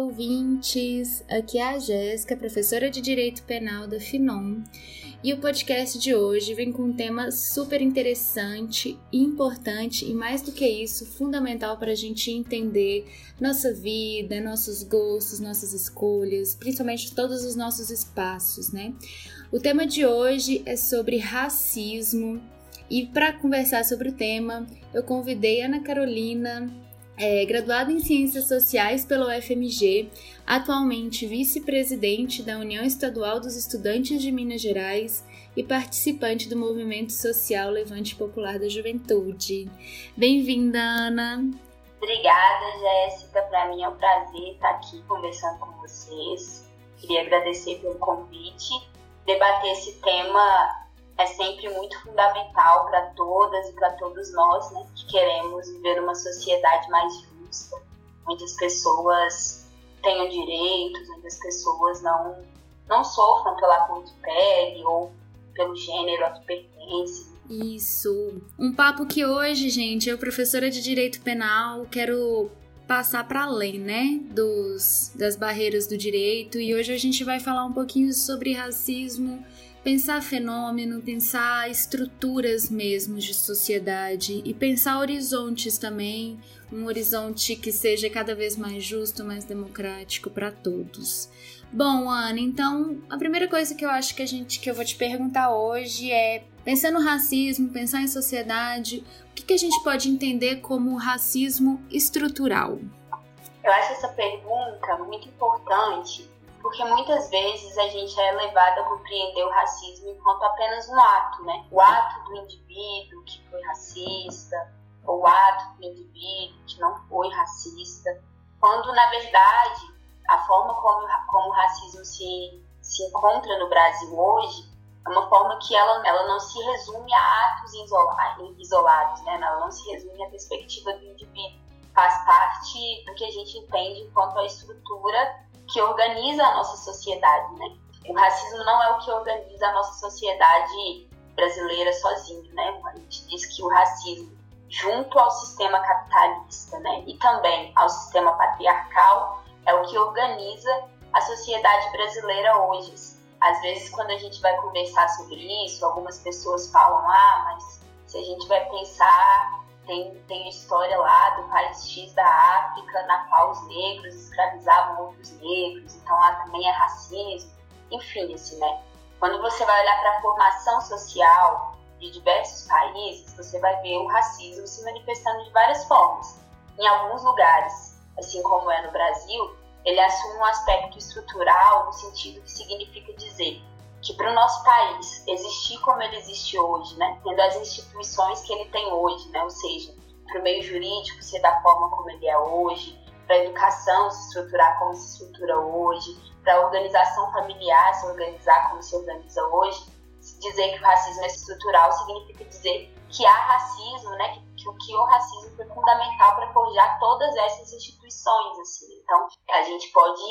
ouvintes! Aqui é a Jéssica, professora de Direito Penal da FINOM, e o podcast de hoje vem com um tema super interessante, importante e, mais do que isso, fundamental para a gente entender nossa vida, nossos gostos, nossas escolhas, principalmente todos os nossos espaços, né? O tema de hoje é sobre racismo. E para conversar sobre o tema, eu convidei Ana Carolina é graduada em Ciências Sociais pelo UFMG, atualmente vice-presidente da União Estadual dos Estudantes de Minas Gerais e participante do movimento social Levante Popular da Juventude. Bem-vinda, Ana! Obrigada, Jéssica. Para mim é um prazer estar aqui conversando com vocês. Queria agradecer pelo convite. Debater esse tema é sempre muito fundamental para todas e para todos nós, né, que queremos viver uma sociedade mais justa, onde as pessoas tenham direitos, onde as pessoas não, não sofram pela cor de pele ou pelo gênero a que pertencem. Isso. Um papo que hoje, gente, eu, professora de Direito Penal, quero passar para além, né, dos, das barreiras do direito. E hoje a gente vai falar um pouquinho sobre racismo pensar fenômeno, pensar estruturas mesmo de sociedade e pensar horizontes também, um horizonte que seja cada vez mais justo, mais democrático para todos. Bom, Ana, então a primeira coisa que eu acho que a gente que eu vou te perguntar hoje é pensar no racismo, pensar em sociedade, o que, que a gente pode entender como racismo estrutural? Eu acho essa pergunta muito importante porque muitas vezes a gente é levado a compreender o racismo enquanto apenas um ato, né? O ato do indivíduo que foi racista, ou o ato do indivíduo que não foi racista, quando na verdade a forma como, como o racismo se, se encontra no Brasil hoje é uma forma que ela, ela não se resume a atos isolados, né? ela não se resume à perspectiva do indivíduo, faz parte do que a gente entende enquanto a estrutura que organiza a nossa sociedade, né? O racismo não é o que organiza a nossa sociedade brasileira sozinho, né? A gente diz que o racismo, junto ao sistema capitalista, né, e também ao sistema patriarcal, é o que organiza a sociedade brasileira hoje. Às vezes, quando a gente vai conversar sobre isso, algumas pessoas falam: ah, mas se a gente vai pensar tem, tem história lá do país X da África, na qual os negros escravizavam outros negros, então lá também é racismo. Enfim, assim, né? Quando você vai olhar para a formação social de diversos países, você vai ver o racismo se manifestando de várias formas. Em alguns lugares, assim como é no Brasil, ele assume um aspecto estrutural no sentido que significa dizer que para o nosso país existir como ele existe hoje, né, tendo as instituições que ele tem hoje, né, ou seja, para o meio jurídico ser da forma como ele é hoje, para a educação se estruturar como se estrutura hoje, para a organização familiar se organizar como se organiza hoje, dizer que o racismo é estrutural significa dizer que há racismo, né, que, que, que o racismo foi fundamental para forjar todas essas instituições, assim. Então, a gente pode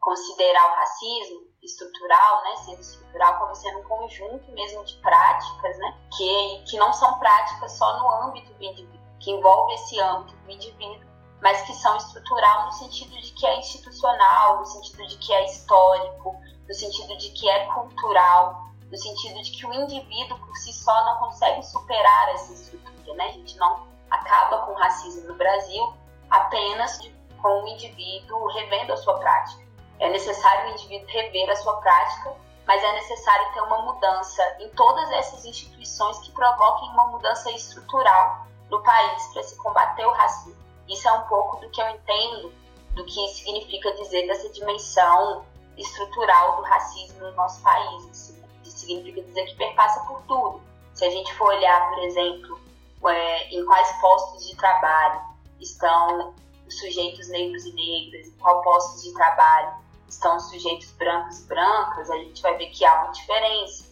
considerar o racismo estrutural, né, sendo estrutural como sendo um conjunto mesmo de práticas, né, que, que não são práticas só no âmbito do indivíduo, que envolve esse âmbito do indivíduo, mas que são estrutural no sentido de que é institucional, no sentido de que é histórico, no sentido de que é cultural, no sentido de que o indivíduo por si só não consegue superar essa estrutura, né? A gente não acaba com o racismo no Brasil apenas de, com o indivíduo revendo a sua prática é necessário o indivíduo rever a sua prática, mas é necessário ter uma mudança em todas essas instituições que provoquem uma mudança estrutural no país para se combater o racismo. Isso é um pouco do que eu entendo do que significa dizer dessa dimensão estrutural do racismo no nosso país. Assim, significa dizer que perpassa por tudo. Se a gente for olhar, por exemplo, é, em quais postos de trabalho estão os sujeitos negros e negras, em qual postos de trabalho estão sujeitos brancos e brancas, a gente vai ver que há uma diferença.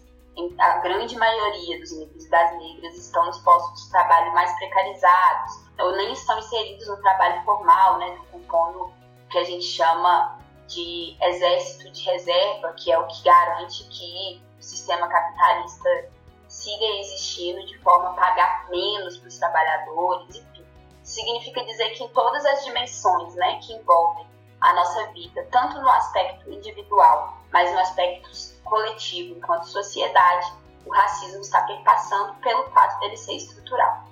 A grande maioria dos negros e das negras estão nos postos de trabalho mais precarizados, ou nem estão inseridos no trabalho formal, né, compondo o que a gente chama de exército de reserva, que é o que garante que o sistema capitalista siga existindo de forma a pagar menos para os trabalhadores, enfim. Significa dizer que em todas as dimensões né, que envolvem a nossa vida, tanto no aspecto individual, mas no aspecto coletivo, enquanto sociedade, o racismo está perpassando pelo fato dele ser estrutural.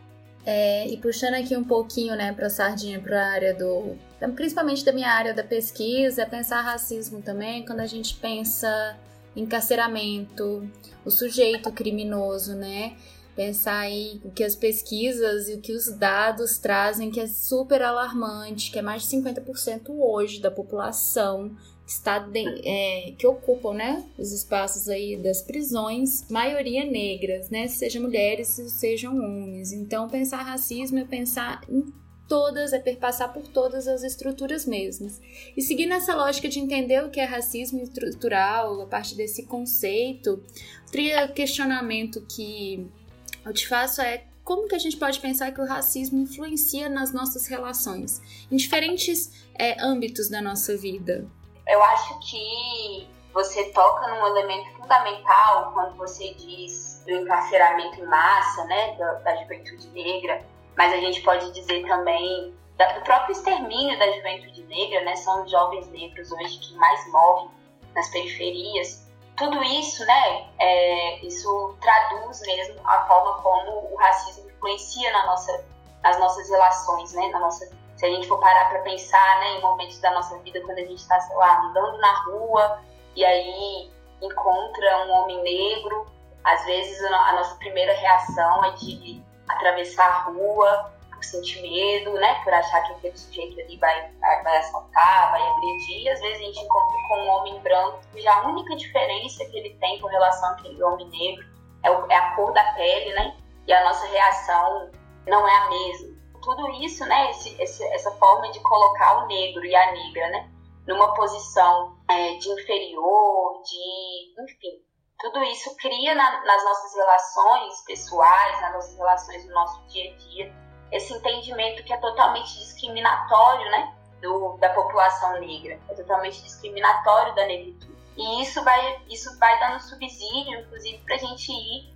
É, e puxando aqui um pouquinho, né, para a sardinha, para a área do, principalmente da minha área da pesquisa, é pensar racismo também, quando a gente pensa encarceramento, o sujeito criminoso, né? Pensar aí o que as pesquisas e o que os dados trazem, que é super alarmante, que é mais de 50% hoje da população que está de, é, que ocupam né, os espaços aí das prisões, maioria negras, né, sejam mulheres, sejam homens. Então, pensar racismo é pensar em todas, é perpassar por todas as estruturas mesmas. E seguindo essa lógica de entender o que é racismo estrutural, a partir desse conceito, o questionamento que eu te faço é como que a gente pode pensar que o racismo influencia nas nossas relações, em diferentes é, âmbitos da nossa vida? Eu acho que você toca num elemento fundamental quando você diz do encarceramento em massa, né, da, da juventude negra, mas a gente pode dizer também da, do próprio extermínio da juventude negra, né, são os jovens negros hoje que mais morrem nas periferias. Tudo isso, né, é, isso traduz mesmo a forma como o racismo influencia na nossa, nas nossas relações, né, na nossa se a gente for parar para pensar, né, em momentos da nossa vida quando a gente está, sei lá, andando na rua e aí encontra um homem negro, às vezes a nossa primeira reação é de atravessar a rua sentir medo, né, por achar que aquele sujeito ali vai, vai assaltar, vai agredir, e às vezes a gente encontra com um homem branco cuja a única diferença que ele tem com relação àquele homem negro é, o, é a cor da pele, né, e a nossa reação não é a mesma. Tudo isso, né, esse, esse, essa forma de colocar o negro e a negra, né, numa posição é, de inferior, de, enfim, tudo isso cria na, nas nossas relações pessoais, nas nossas relações no nosso dia a dia, esse entendimento que é totalmente discriminatório, né, do, da população negra, é totalmente discriminatório da negritude. E isso vai, isso vai dando subsídio, inclusive, para a gente ir,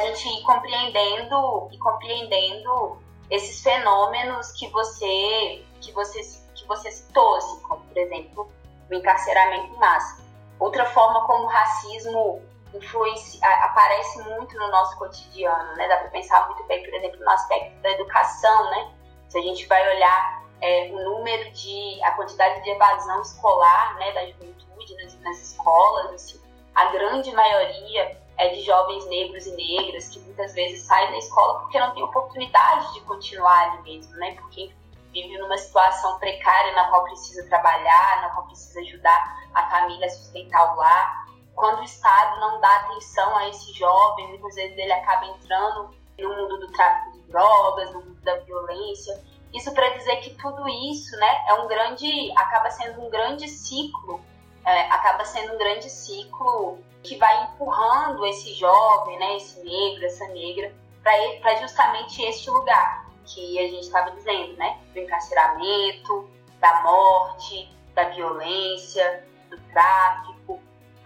gente ir compreendendo e compreendendo esses fenômenos que você que você que você citou, assim, como por exemplo o encarceramento em massa. Outra forma como o racismo influencia, aparece muito no nosso cotidiano, né? Dá para pensar muito bem, por exemplo, no aspecto da educação, né? Se a gente vai olhar é, o número de a quantidade de evasão escolar, né, da juventude nas, nas escolas, assim, a grande maioria é, de jovens negros e negras que muitas vezes saem da escola porque não tem oportunidade de continuar ali mesmo, né? Porque vive numa situação precária na qual precisa trabalhar, na qual precisa ajudar a família a sustentar o lar. Quando o Estado não dá atenção a esse jovem, muitas vezes ele acaba entrando no mundo do tráfico de drogas, no mundo da violência. Isso para dizer que tudo isso, né, é um grande, acaba sendo um grande ciclo, é, acaba sendo um grande ciclo que vai empurrando esse jovem, né, esse negro, essa negra, para justamente este lugar que a gente estava dizendo, né, do encarceramento, da morte, da violência, do tráfico.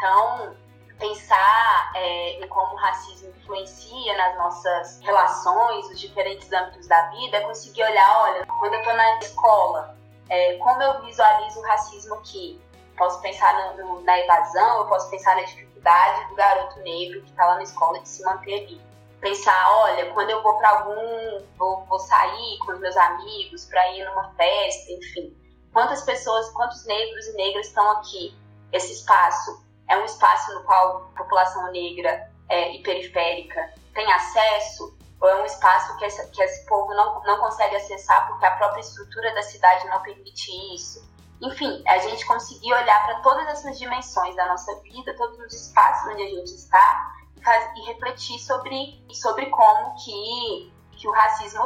Então, pensar é, em como o racismo influencia nas nossas relações, os diferentes âmbitos da vida, é conseguir olhar, olha, quando eu estou na escola, é, como eu visualizo o racismo aqui? Posso pensar no, no, na evasão, eu posso pensar na dificuldade do garoto negro que está lá na escola de se manter ali. Pensar, olha, quando eu vou para algum, vou, vou sair com os meus amigos para ir numa festa, enfim. Quantas pessoas, quantos negros e negras estão aqui? Esse espaço é um espaço no qual a população negra é, e periférica tem acesso? Ou é um espaço que esse, que esse povo não, não consegue acessar porque a própria estrutura da cidade não permite isso? Enfim, a gente conseguir olhar para todas essas dimensões da nossa vida, todos os espaços onde a gente está e, faz, e refletir sobre, sobre como que, que o racismo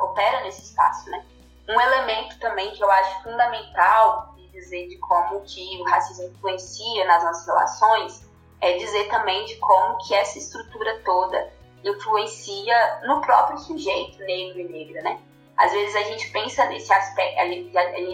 opera nesse espaço, né? Um elemento também que eu acho fundamental dizer de como que o racismo influencia nas nossas relações é dizer também de como que essa estrutura toda influencia no próprio sujeito negro e negra, né? às vezes a gente pensa nesse aspecto,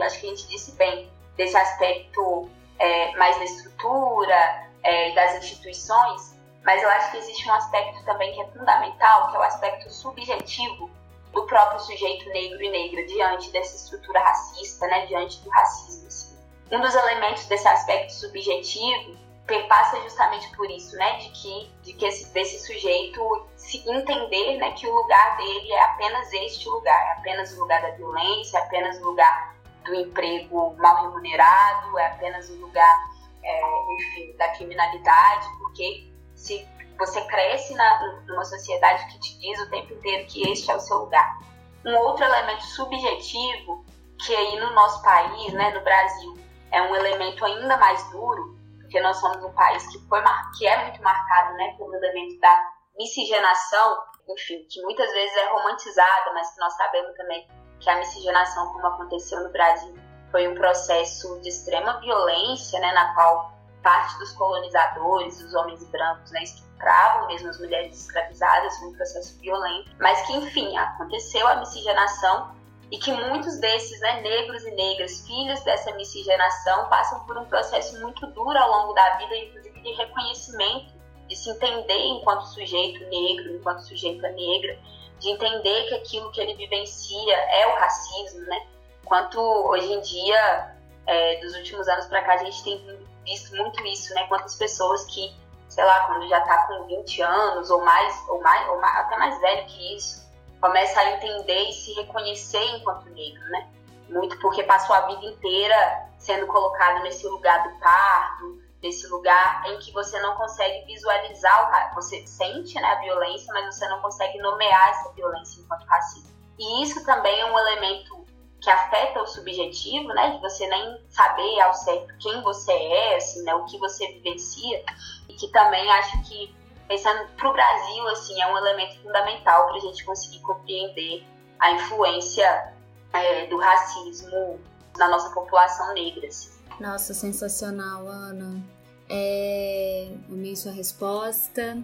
acho que a gente disse bem, desse aspecto é, mais da estrutura é, das instituições, mas eu acho que existe um aspecto também que é fundamental, que é o aspecto subjetivo do próprio sujeito negro e negra diante dessa estrutura racista, né, diante do racismo. Assim. Um dos elementos desse aspecto subjetivo perpassa justamente por isso, né, de que, de que esse, desse sujeito se entender, né, que o lugar dele é apenas este lugar, é apenas o lugar da violência, é apenas o lugar do emprego mal remunerado, é apenas o lugar, é, enfim, da criminalidade, porque se você cresce na, numa sociedade que te diz o tempo inteiro que este é o seu lugar. Um outro elemento subjetivo que aí no nosso país, né, no Brasil, é um elemento ainda mais duro, porque nós somos um país que, foi, que é muito marcado né, pelo elemento da miscigenação, enfim, que muitas vezes é romantizada, mas que nós sabemos também que a miscigenação, como aconteceu no Brasil, foi um processo de extrema violência, né, na qual parte dos colonizadores, os homens brancos, né, estupravam mesmo as mulheres escravizadas, foi um processo violento, mas que, enfim, aconteceu a miscigenação e que muitos desses né, negros e negras, filhos dessa miscigenação, passam por um processo muito duro ao longo da vida, inclusive de reconhecimento, de se entender enquanto sujeito negro, enquanto sujeita negra, de entender que aquilo que ele vivencia é o racismo, né? Quanto hoje em dia, é, dos últimos anos para cá, a gente tem visto muito isso, né? Quantas pessoas que, sei lá, quando já tá com 20 anos ou mais, ou mais, ou mais, até mais velho que isso, começa a entender e se reconhecer enquanto negro, né? Muito porque passou a vida inteira sendo colocado nesse lugar do pardo, nesse lugar em que você não consegue visualizar, você sente né, a violência, mas você não consegue nomear essa violência enquanto racismo. E isso também é um elemento que afeta o subjetivo, né, de você nem saber ao certo quem você é, assim, né, o que você vivencia, e que também acho que pensando para o Brasil, assim, é um elemento fundamental para a gente conseguir compreender a influência é, do racismo na nossa população negra. Assim. Nossa, sensacional, Ana. É... Amei sua resposta.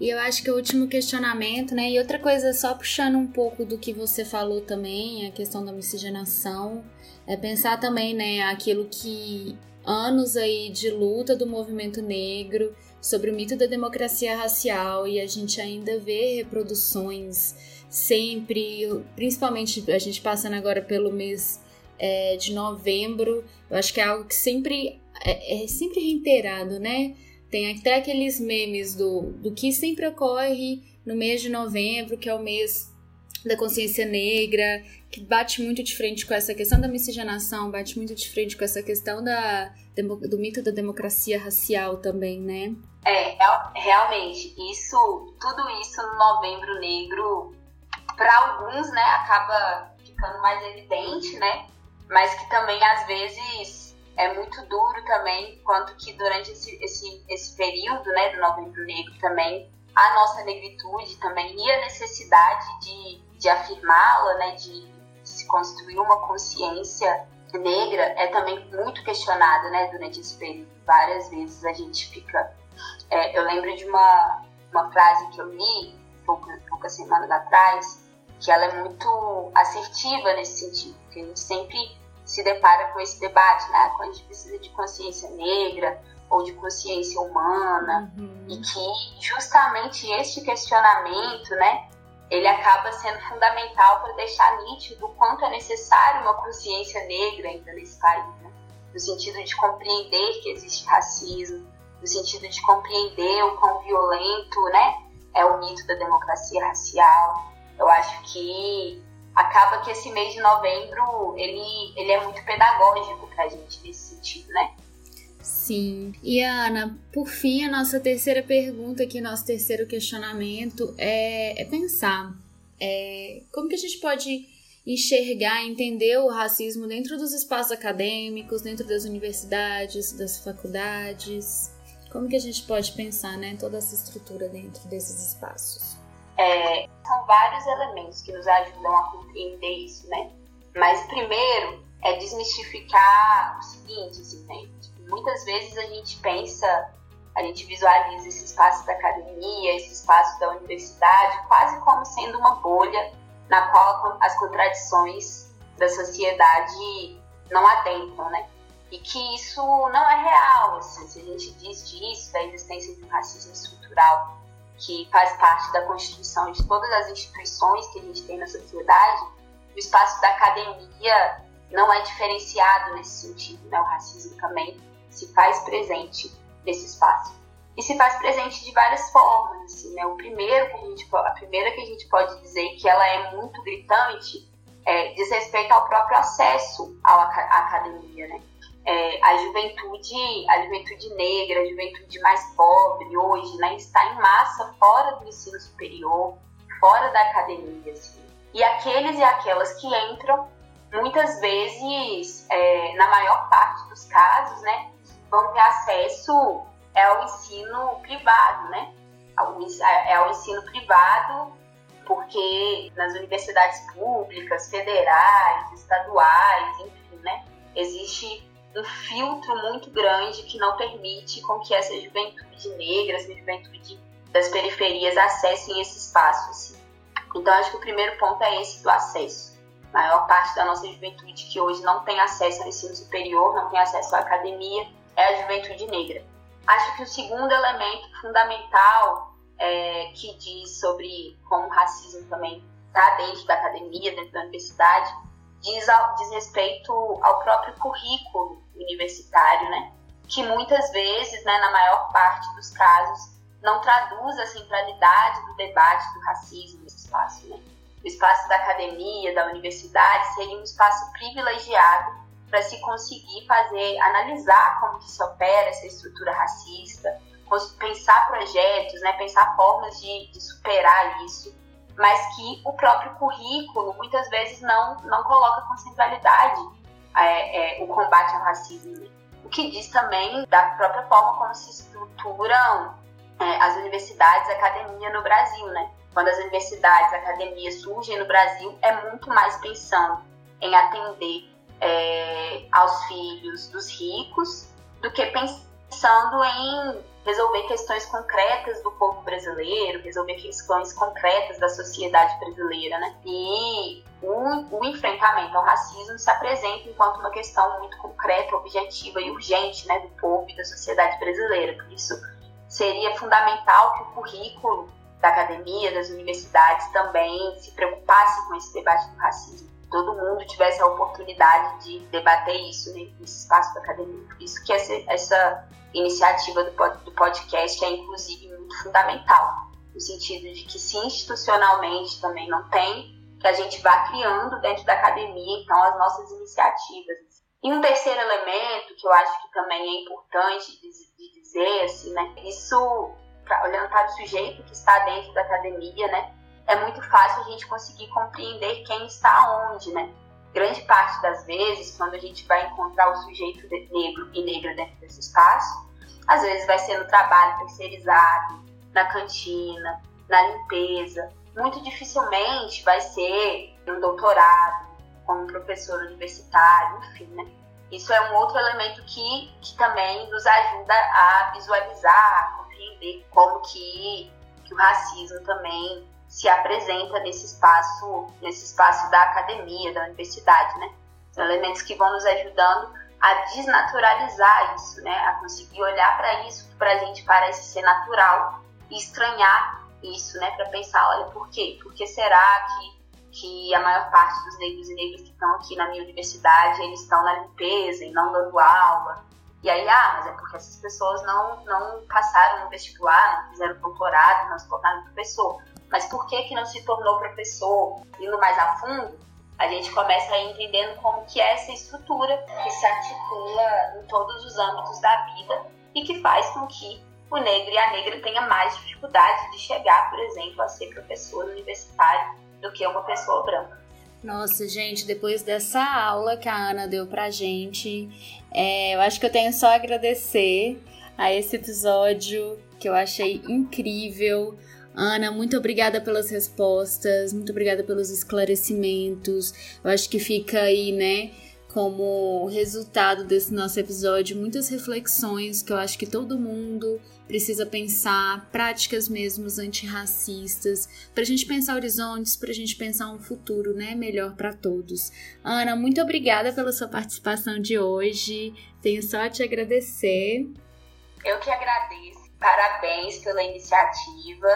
E eu acho que o último questionamento, né? E outra coisa, só puxando um pouco do que você falou também, a questão da miscigenação, é pensar também, né, aquilo que anos aí de luta do movimento negro sobre o mito da democracia racial e a gente ainda vê reproduções sempre, principalmente a gente passando agora pelo mês é, de novembro, eu acho que é algo que sempre é, é, sempre reiterado, né? Tem até aqueles memes do, do que sempre ocorre no mês de novembro, que é o mês da consciência negra, que bate muito de frente com essa questão da miscigenação, bate muito de frente com essa questão da, do mito da democracia racial também, né? É, realmente, isso, tudo isso no Novembro Negro, para alguns, né, acaba ficando mais evidente, né? Mas que também às vezes é muito duro também, quanto que durante esse, esse, esse período, né, do Novembro Negro também, a nossa negritude também e a necessidade de, de afirmá-la, né, de, se construir uma consciência negra é também muito questionada, né, durante esse período. Várias vezes a gente fica é, eu lembro de uma, uma frase que eu li poucas, poucas semanas atrás, que ela é muito assertiva nesse sentido, que a gente sempre se depara com esse debate, né? Quando a gente precisa de consciência negra ou de consciência humana, uhum. e que justamente este questionamento, né, ele acaba sendo fundamental para deixar nítido o quanto é necessário uma consciência negra ainda nesse país, né? no sentido de compreender que existe racismo, no sentido de compreender o quão violento né, é o mito da democracia racial. Eu acho que acaba que esse mês de novembro ele, ele é muito pedagógico para a gente nesse sentido, né? Sim. E Ana, por fim, a nossa terceira pergunta aqui, nosso terceiro questionamento é, é pensar é, como que a gente pode enxergar, entender o racismo dentro dos espaços acadêmicos, dentro das universidades, das faculdades. Como que a gente pode pensar, né, toda essa estrutura dentro desses espaços? É, são vários elementos que nos ajudam a compreender isso, né? Mas primeiro é desmistificar o seguinte, assim, né? Tipo, muitas vezes a gente pensa, a gente visualiza esse espaço da academia, esse espaço da universidade, quase como sendo uma bolha na qual as contradições da sociedade não adentram, né? E que isso não é real. Assim, se a gente diz disso, da existência de um racismo estrutural que faz parte da constituição de todas as instituições que a gente tem na sociedade, o espaço da academia não é diferenciado nesse sentido, né? O racismo também se faz presente nesse espaço. E se faz presente de várias formas, assim, né? O primeiro que a, gente, a primeira que a gente pode dizer que ela é muito gritante é, diz respeito ao próprio acesso à academia, né? É, a juventude, a juventude negra, a juventude mais pobre hoje, né, está em massa fora do ensino superior, fora da academia, assim. E aqueles e aquelas que entram, muitas vezes, é, na maior parte dos casos, né, vão ter acesso ao ensino privado, né? É ao ensino privado, porque nas universidades públicas, federais, estaduais, enfim, né, existe um filtro muito grande que não permite com que essa juventude negra, essa juventude das periferias acessem esse espaço. Assim. Então, acho que o primeiro ponto é esse do acesso. A maior parte da nossa juventude que hoje não tem acesso ao ensino superior, não tem acesso à academia, é a juventude negra. Acho que o segundo elemento fundamental é, que diz sobre como o racismo também está dentro da academia, dentro da universidade, diz, diz respeito ao próprio currículo universitário, né? que muitas vezes, né, na maior parte dos casos, não traduz a centralidade do debate do racismo nesse espaço. Né? O espaço da academia, da universidade, seria um espaço privilegiado para se conseguir fazer, analisar como que se opera essa estrutura racista, pensar projetos, né, pensar formas de, de superar isso, mas que o próprio currículo muitas vezes não, não coloca com centralidade é, é, o combate ao racismo. O que diz também da própria forma como se estruturam é, as universidades e academia no Brasil, né? Quando as universidades e academias surgem no Brasil, é muito mais pensando em atender é, aos filhos dos ricos do que pensando em resolver questões concretas do povo brasileiro, resolver questões concretas da sociedade brasileira, né? E o, o, enfrentamento ao racismo se apresenta enquanto uma questão muito concreta, objetiva e urgente, né, do povo e da sociedade brasileira. Por isso, seria fundamental que o currículo da academia, das universidades também se preocupasse com esse debate do racismo. Todo mundo tivesse a oportunidade de debater isso né, nesse espaço da academia. Por isso que essa, essa iniciativa do podcast é, inclusive, muito fundamental, no sentido de que, se institucionalmente também não tem, que a gente vá criando dentro da academia, então, as nossas iniciativas. E um terceiro elemento que eu acho que também é importante de dizer, assim, né, isso, olhando para o sujeito que está dentro da academia, né, é muito fácil a gente conseguir compreender quem está onde, né? grande parte das vezes, quando a gente vai encontrar o sujeito negro e negra dentro desse espaço, às vezes vai ser no trabalho terceirizado, na cantina, na limpeza. Muito dificilmente vai ser no doutorado, como professor universitário, enfim, né? Isso é um outro elemento que, que também nos ajuda a visualizar, a compreender como que, que o racismo também se apresenta nesse espaço, nesse espaço da academia, da universidade, né? São elementos que vão nos ajudando a desnaturalizar isso, né? A conseguir olhar para isso que para a gente parece ser natural e estranhar isso, né? Para pensar, olha, por quê? Por que será que que a maior parte dos negros e negras que estão aqui na minha universidade, eles estão na limpeza e não dando aula. E aí, ah, mas é porque essas pessoas não, não passaram no vestibular, não fizeram doutorado, não se tornaram professor mas por que que não se tornou professor? Indo mais a fundo, a gente começa a entendendo como que é essa estrutura que se articula em todos os âmbitos da vida e que faz com que o negro e a negra tenha mais dificuldade de chegar, por exemplo, a ser professor universitário do que uma pessoa branca. Nossa, gente, depois dessa aula que a Ana deu pra gente, é, eu acho que eu tenho só a agradecer a esse episódio que eu achei incrível. Ana, muito obrigada pelas respostas, muito obrigada pelos esclarecimentos. Eu acho que fica aí, né, como resultado desse nosso episódio, muitas reflexões que eu acho que todo mundo precisa pensar, práticas mesmo antirracistas, para a gente pensar horizontes, para a gente pensar um futuro né, melhor para todos. Ana, muito obrigada pela sua participação de hoje. Tenho só a te agradecer. Eu que agradeço. Parabéns pela iniciativa.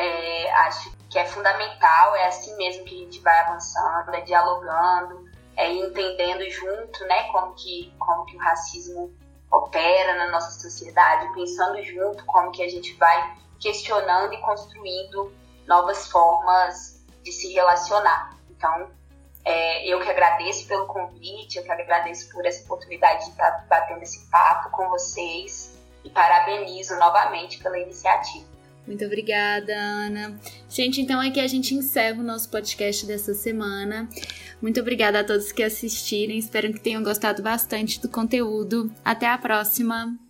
É, acho que é fundamental, é assim mesmo que a gente vai avançando, é dialogando, é, entendendo junto, né, como que, como que o racismo opera na nossa sociedade, pensando junto como que a gente vai questionando e construindo novas formas de se relacionar. Então, é, eu que agradeço pelo convite, eu que agradeço por essa oportunidade de estar batendo esse papo com vocês e parabenizo novamente pela iniciativa. Muito obrigada, Ana. Gente, então aqui a gente encerra o nosso podcast dessa semana. Muito obrigada a todos que assistiram. Espero que tenham gostado bastante do conteúdo. Até a próxima!